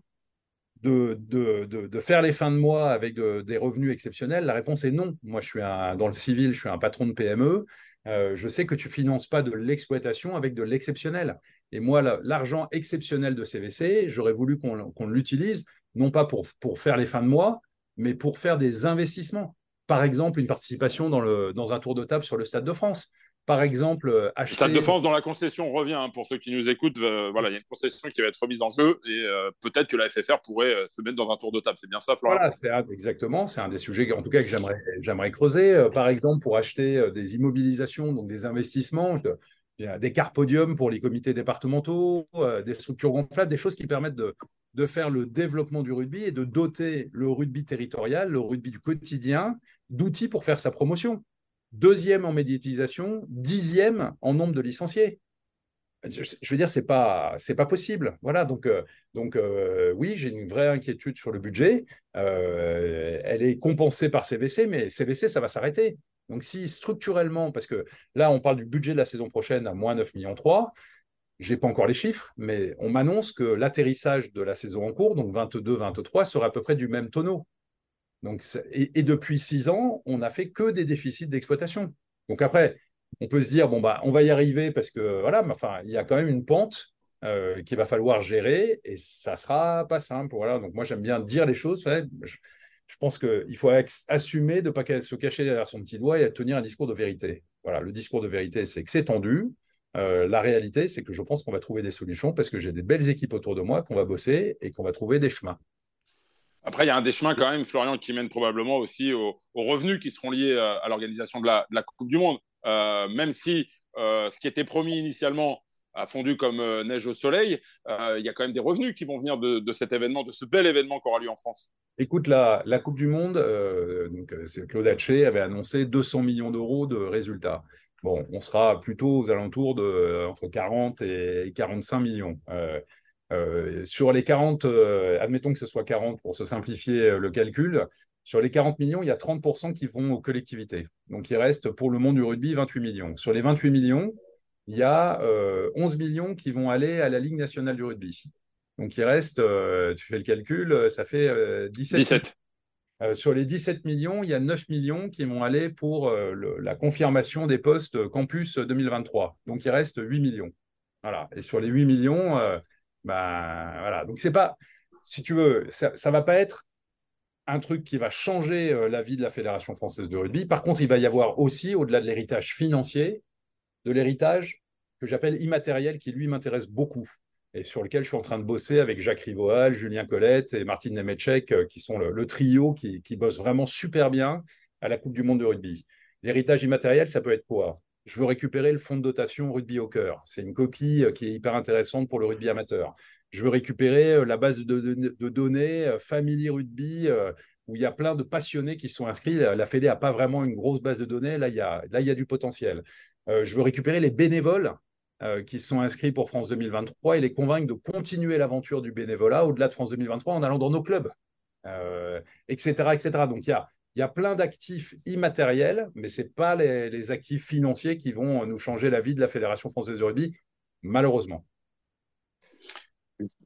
[SPEAKER 3] de, de, de, faire les fins de mois avec des revenus exceptionnels? La réponse est non. Moi, je suis un, dans le civil, je suis un patron de PME. Euh, je sais que tu finances pas de l'exploitation avec de l'exceptionnel. Et moi, l'argent exceptionnel de CVC, j'aurais voulu qu'on l'utilise, non pas pour, pour faire les fins de mois, mais pour faire des investissements. Par exemple, une participation dans, le, dans un tour de table sur le Stade de France par exemple, euh, acheter.
[SPEAKER 2] Stade de France, dans la concession revient, hein, pour ceux qui nous écoutent, euh, voilà, il y a une concession qui va être remise en jeu et euh, peut-être que la FFR pourrait se mettre dans un tour de table. C'est bien ça, Florent
[SPEAKER 3] Voilà, c'est exactement. C'est un des sujets, en tout cas, que j'aimerais creuser. par exemple, pour acheter des immobilisations, donc des investissements, des carpodiums pour les comités départementaux, des structures gonflables, des choses qui permettent de, de faire le développement du rugby et de doter le rugby territorial, le rugby du quotidien, d'outils pour faire sa promotion deuxième en médiatisation, dixième en nombre de licenciés. Je, veux dire, c'est pas, pas possible. Voilà, donc, euh, euh, oui, j'ai une vraie inquiétude sur le budget. Euh, elle est compensée par CVC, mais CVC, ça va s'arrêter. Donc, si structurellement, parce que là, on parle du budget de la saison prochaine à moins 9 millions 3, je n'ai pas encore les chiffres, mais on m'annonce que l'atterrissage de la saison en cours, donc 22-23, sera à peu près du même tonneau. Donc, et, depuis six ans, on n'a fait que des déficits d'exploitation. Donc après, on peut se dire, bon, bah, on va y arriver parce que, voilà, mais enfin, il y a quand même une pente euh, qu'il va falloir gérer et ça sera pas simple. Donc, moi, j'aime bien dire les choses. Je, je pense qu'il faut assumer de ne pas se cacher derrière son petit doigt et tenir un discours de vérité. Voilà, le discours de vérité, c'est que c'est tendu. Euh, la réalité, c'est que je pense qu'on va trouver des solutions parce que j'ai des belles équipes autour de moi, qu'on va bosser et qu'on va trouver des chemins.
[SPEAKER 2] Après, il y a un des chemins quand même, Florian, qui mène probablement aussi aux, revenus qui seront liés euh, à, l'organisation de la, Coupe du Monde. Euh, même si ce qui était promis initialement a fondu comme neige au soleil, il y a quand même des revenus qui vont venir de, cet événement, de ce bel événement qui aura lieu en France.
[SPEAKER 3] Écoute, la, Coupe du Monde, donc, Claude Haché avait annoncé 200 millions d'euros de résultats. Bon, on sera plutôt aux alentours de euh, entre 40 et 45 millions. Euh, euh, sur les 40, admettons que ce soit 40 pour se simplifier le calcul, sur les 40 millions, il y a 30% qui vont aux collectivités. Donc il reste pour le monde du rugby 28 millions. Sur les 28 millions, il y a 11 millions qui vont aller à la Ligue nationale du rugby. Donc il reste, tu fais le calcul, ça fait 17.
[SPEAKER 2] 17.
[SPEAKER 3] Euh, sur les 17 millions, il y a 9 millions qui vont aller pour euh, la confirmation des postes campus 2023. Donc, il reste 8 millions. Voilà. Et sur les 8 millions, euh, ben, voilà. Donc, c'est pas, si tu veux, ça ne va pas être un truc qui va changer la vie de la Fédération française de rugby. Par contre, il va y avoir aussi, au-delà de l'héritage financier, de l'héritage que j'appelle immatériel, qui lui m'intéresse beaucoup et sur lequel je suis en train de bosser avec Jacques Rivoal, Julien Colette et Martin Nemetchek, euh, qui sont le, trio qui, qui bosse vraiment super bien à la Coupe du Monde de rugby. L'héritage immatériel, ça peut être quoi? Je veux récupérer le fonds de dotation rugby au cœur. C'est une coquille euh, qui est hyper intéressante pour le rugby amateur. Je veux récupérer euh, la base de, données Family Rugby, où il y a plein de passionnés qui sont inscrits. La Fédé n'a pas vraiment une grosse base de données. Là, il y a, là, y a du potentiel. je veux récupérer les bénévoles euh, qui sont inscrits pour France 2023 et les convaincre de continuer l'aventure du bénévolat au-delà de France 2023 en allant dans nos clubs, etc., euh, etc. Donc il y a, y a plein d'actifs immatériels, mais ce n'est pas les, actifs financiers qui vont nous changer la vie de la Fédération française de rugby, malheureusement.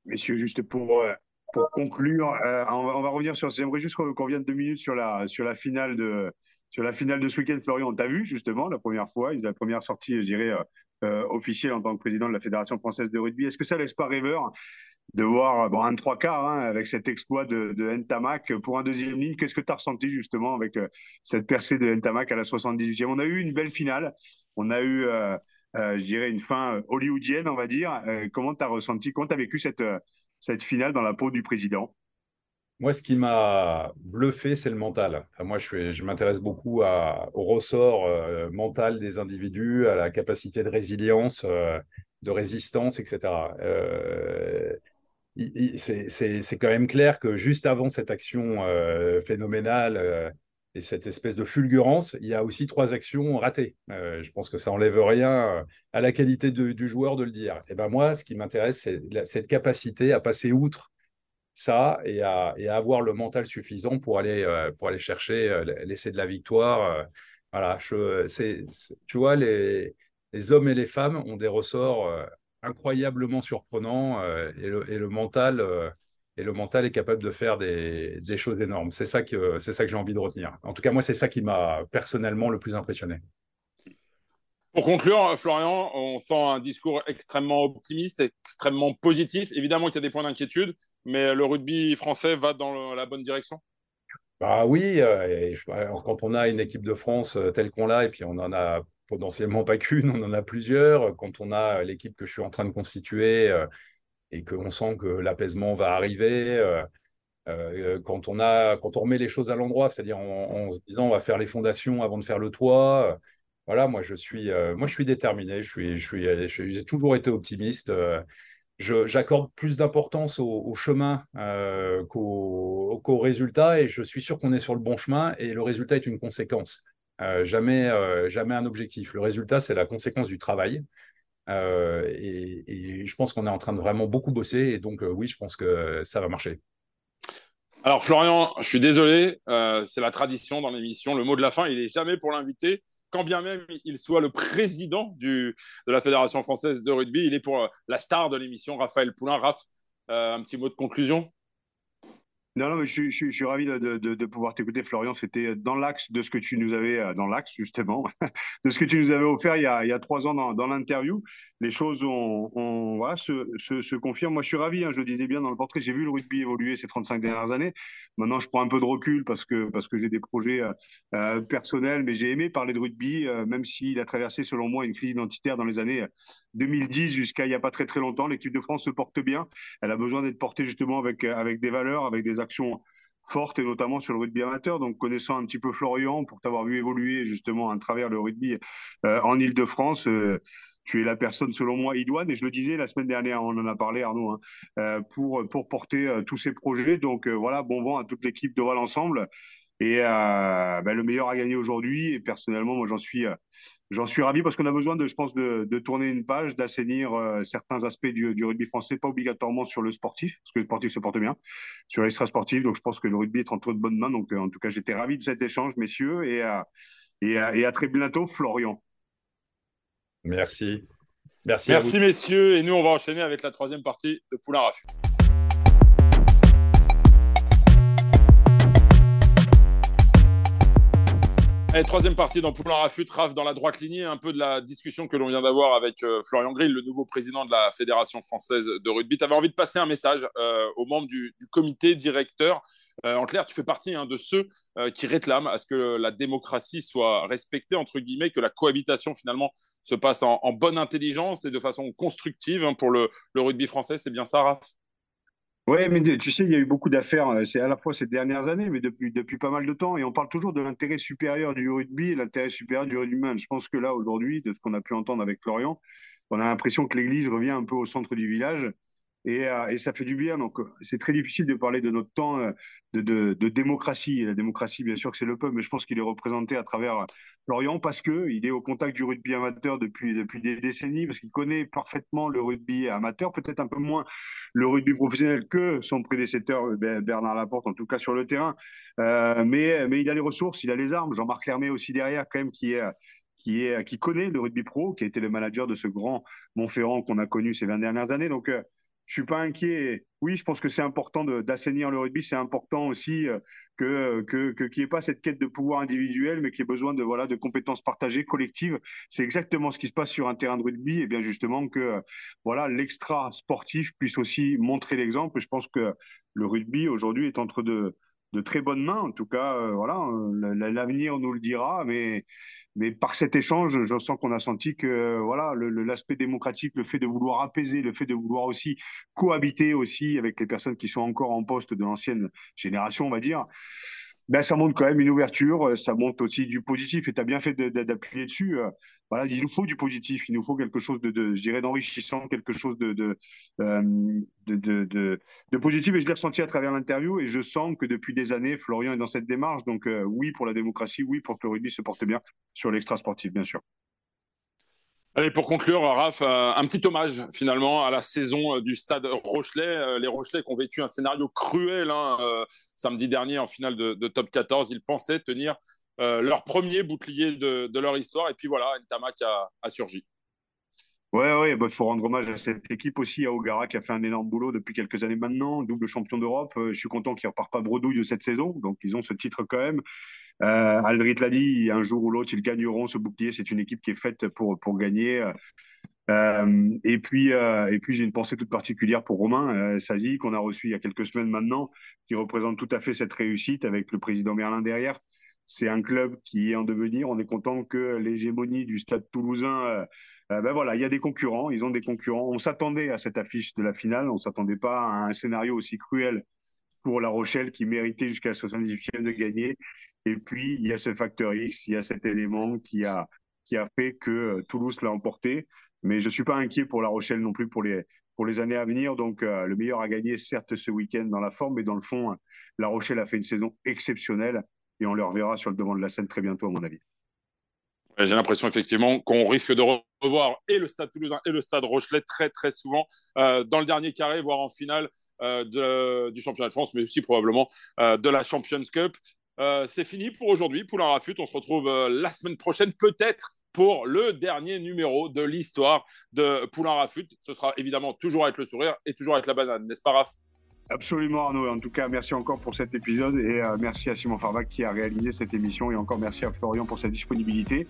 [SPEAKER 1] Messieurs, juste pour, euh, pour conclure, on, va, on, va, revenir sur. J'aimerais juste qu'on revienne deux minutes sur la, sur la finale de, sur la finale de ce week-end, Florian, on t'a vu justement la première fois, la première sortie, je dirais, euh, officielle en tant que président de la Fédération française de rugby. Est-ce que ça laisse pas rêveur de voir bon, un trois quarts hein, avec cet exploit de, de Ntamak pour un deuxième ligne Qu'est-ce que tu as ressenti justement avec euh, cette percée de Ntamak à la 78e On a eu une belle finale, on a eu, euh, je dirais, une fin hollywoodienne, on va dire. comment tu as ressenti, comment tu as vécu cette, cette finale dans la peau du président?
[SPEAKER 3] Moi, ce qui m'a bluffé, c'est le mental. moi, je, m'intéresse beaucoup au ressort euh, mental des individus, à la capacité de résilience, euh, de résistance, etc. Euh, c'est quand même clair que juste avant cette action phénoménale et cette espèce de fulgurance, il y a aussi trois actions ratées. je pense que ça enlève rien à la qualité du joueur de le dire. Et ben moi, ce qui m'intéresse, c'est cette capacité à passer outre ça et à, avoir le mental suffisant pour aller, euh, pour aller chercher euh, l'essai de la victoire. Euh, voilà, tu vois, les, hommes et les femmes ont des ressorts incroyablement surprenants et le, et, le, mental. et le mental est capable de faire des, des choses énormes. C'est ça que, c'est ça que j'ai envie de retenir. En tout cas, moi, c'est ça qui m'a personnellement le plus impressionné.
[SPEAKER 2] Pour conclure, Florian, on sent un discours extrêmement optimiste, extrêmement positif. Évidemment qu'il y a des points d'inquiétude, mais le rugby français va dans la bonne direction
[SPEAKER 3] Bah oui, euh, quand on a une équipe de France euh, telle qu'on l'a, et puis on en a potentiellement pas qu'une, on en a plusieurs, quand on a l'équipe que je suis en train de constituer euh, et qu'on sent que l'apaisement va arriver, quand, on a, quand on remet les choses à l'endroit, c'est-à-dire en, se disant on va faire les fondations avant de faire le toit, voilà, moi je suis, euh, moi je suis déterminé. Je suis, je suis, j'ai toujours été optimiste. Euh, j'accorde plus d'importance au, chemin euh, qu'au, résultat et je suis sûr qu'on est sur le bon chemin et le résultat est une conséquence, jamais, jamais un objectif. Le résultat c'est la conséquence du travail. Et, et, je pense qu'on est en train de vraiment beaucoup bosser et donc oui, je pense que ça va marcher.
[SPEAKER 2] Alors Florian, je suis désolé, c'est la tradition dans l'émission. Le mot de la fin, il est jamais pour l'invité quand bien même il soit le président de la Fédération française de rugby, il est pour euh, la star de l'émission, Raphaël Poulain. Raph, euh, un petit mot de conclusion?
[SPEAKER 1] Non, non, mais je, je, je suis ravi de, de, de pouvoir t'écouter, Florian. C'était dans l'axe de ce que tu nous avais, euh, dans l'axe justement, *laughs* de ce que tu nous avais offert il y a, il y a trois ans dans, dans l'interview. Les choses ont, voilà, se, se, confirment. Moi, je suis ravi. Hein, je le disais bien dans le portrait. J'ai vu le rugby évoluer ces 35 dernières années. Maintenant, je prends un peu de recul parce que parce que j'ai des projets euh, euh, personnels, mais j'ai aimé parler de rugby, euh, même s'il a traversé, selon moi, une crise identitaire dans les années 2010 jusqu'à il n'y a pas très très longtemps. L'équipe de France se porte bien. Elle a besoin d'être portée justement avec avec des valeurs, avec des actions fortes et notamment sur le rugby amateur. Donc, connaissant un petit peu Florian, pour t'avoir vu évoluer justement à travers le rugby en Ile-de-France, tu es la personne, selon moi, idoine. Et je le disais la semaine dernière, on en a parlé, Arnaud, hein, euh, pour, pour porter euh, tous ces projets. Donc, euh, voilà, bon vent à toute l'équipe de Val Ensemble. Et euh, ben, le meilleur a gagné aujourd'hui. Et personnellement, moi, j'en suis, euh, j'en suis ravi parce qu'on a besoin de, je pense, de, de tourner une page, d'assainir euh, certains aspects du, du, rugby français, pas obligatoirement sur le sportif, parce que le sportif se porte bien, sur l'extra sportif. Donc, je pense que le rugby est entre de bonnes mains. Donc, en tout cas, j'étais ravi de cet échange, messieurs, et, et, et à très bientôt, Florian.
[SPEAKER 3] Merci. Merci,
[SPEAKER 2] Merci messieurs. Et nous, on va enchaîner avec la troisième partie de Poulain Rafut. Troisième partie dans Poulain Rafut, Raf dans la droite lignée, un peu de la discussion que l'on vient d'avoir avec euh, Florian Grill, le nouveau président de la Fédération française de rugby. Tu avais envie de passer un message euh, aux membres du, comité directeur. Euh, en clair, tu fais partie hein, de ceux qui réclament à ce que la démocratie soit respectée, entre guillemets, que la cohabitation finalement se passe en, bonne intelligence et de façon constructive hein, pour le, le rugby français. C'est bien ça, Raph?
[SPEAKER 1] Oui, mais tu sais, il y a eu beaucoup d'affaires, euh, c'est à la fois ces dernières années, mais depuis, pas mal de temps, et on parle toujours de l'intérêt supérieur du rugby et l'intérêt supérieur du rugby. Je pense que là, aujourd'hui, de ce qu'on a pu entendre avec Florian, on a l'impression que l'Église revient un peu au centre du village et, euh, et, ça fait du bien. Donc, c'est très difficile de parler de notre temps euh, de, démocratie. La démocratie, bien sûr, que c'est le peuple, mais je pense qu'il est représenté à travers Florian parce que il est au contact du rugby amateur depuis depuis des décennies, parce qu'il connaît parfaitement le rugby amateur, peut-être un peu moins le rugby professionnel que son prédécesseur Bernard Laporte, en tout cas sur le terrain. Euh, mais mais il a les ressources, il a les armes. Jean-Marc Lermé aussi derrière, quand même, qui est qui, est, qui connaît le rugby pro, qui a été le manager de ce grand Montferrand qu'on a connu ces 20 dernières années. Donc, euh, je suis pas inquiet. Oui, je pense que c'est important d'assainir le rugby. C'est important aussi euh, que que qu'il n'y ait pas cette quête de pouvoir individuel, mais qu'il y ait besoin de voilà de compétences partagées, collectives. C'est exactement ce qui se passe sur un terrain de rugby. Et bien justement que voilà l'extra sportif puisse aussi montrer l'exemple. Je pense que le rugby aujourd'hui est entre de de très bonnes mains. En tout cas, euh, voilà, euh, l'avenir nous le dira. Mais, mais par cet échange, je sens qu'on a senti que voilà, l'aspect démocratique, le fait de vouloir apaiser, le fait de vouloir aussi cohabiter aussi avec les personnes qui sont encore en poste de l'ancienne génération, on va dire. Ben, ça montre quand même une ouverture, ça montre aussi du positif et tu as bien fait d'appuyer dessus voilà, il nous faut du positif, il nous faut quelque chose de, je dirais, d'enrichissant, quelque chose euh, de, de, de, de, positif. Et je l'ai ressenti à travers l'interview et je sens que depuis des années, Florian est dans cette démarche. Donc euh, oui pour la démocratie, oui pour que le rugby se porte bien sur l'extra sportif, bien sûr.
[SPEAKER 2] Allez, pour conclure, Raph, euh, un petit hommage finalement à la saison du stade Rochelet. Les Rochelais qui ont vécu un scénario cruel hein, samedi dernier en finale de, top 14. Ils pensaient tenir euh, leur premier bouclier de, leur histoire. Et puis voilà, Ntamak a, a surgi.
[SPEAKER 1] Ouais, ouais, il bah, faut rendre hommage à cette équipe aussi, à Ogara, qui a fait un énorme boulot depuis quelques années maintenant, double champion d'Europe. Euh, je suis content qu'ils ne repartent pas bredouille de cette saison, donc ils ont ce titre quand même. Euh, Aldrit l'a dit, un jour ou l'autre, ils gagneront ce bouclier. C'est une équipe qui est faite pour, pour gagner. Euh, et puis, euh, puis j'ai une pensée toute particulière pour Romain euh, Sazi, qu'on a reçu il y a quelques semaines maintenant, qui représente tout à fait cette réussite avec le président Merlin derrière. C'est un club qui est en devenir. On est content que l'hégémonie du Stade Toulousain, ben voilà, il y a des concurrents. Ils ont des concurrents. On s'attendait à cette affiche de la finale. On s'attendait pas à un scénario aussi cruel pour La Rochelle qui méritait jusqu'à la 78e de gagner. Et puis il y a ce facteur X, il y a cet élément qui a qui a fait que euh, Toulouse l'a emporté. Mais je suis pas inquiet pour La Rochelle non plus pour les pour les années à venir. Donc, euh, le meilleur a gagné, certes, ce week-end dans la forme, mais dans le fond, La Rochelle a fait une saison exceptionnelle et on le reverra sur le devant de la scène très bientôt, à mon avis.
[SPEAKER 2] J'ai l'impression effectivement qu'on risque de revoir et le Stade Toulousain et le Stade Rochelet très très souvent euh, dans le dernier carré, voire en finale de, du championnat de France, mais aussi probablement euh, de la Champions Cup. Euh, c'est fini pour aujourd'hui, Poulain Rafut. On se retrouve euh, la semaine prochaine, peut-être pour le dernier numéro de l'histoire de Poulain Rafut. Ce sera évidemment toujours avec le sourire et toujours avec la banane, n'est-ce pas, Raph?
[SPEAKER 1] Absolument Arnaud. En tout cas, merci encore pour cet épisode et euh, merci à Simon Farvac qui a réalisé cette émission et encore merci à Florian pour sa disponibilité.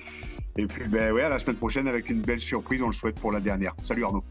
[SPEAKER 1] Et puis ben à la semaine prochaine avec une belle surprise, on le souhaite pour la dernière. Salut Arnaud.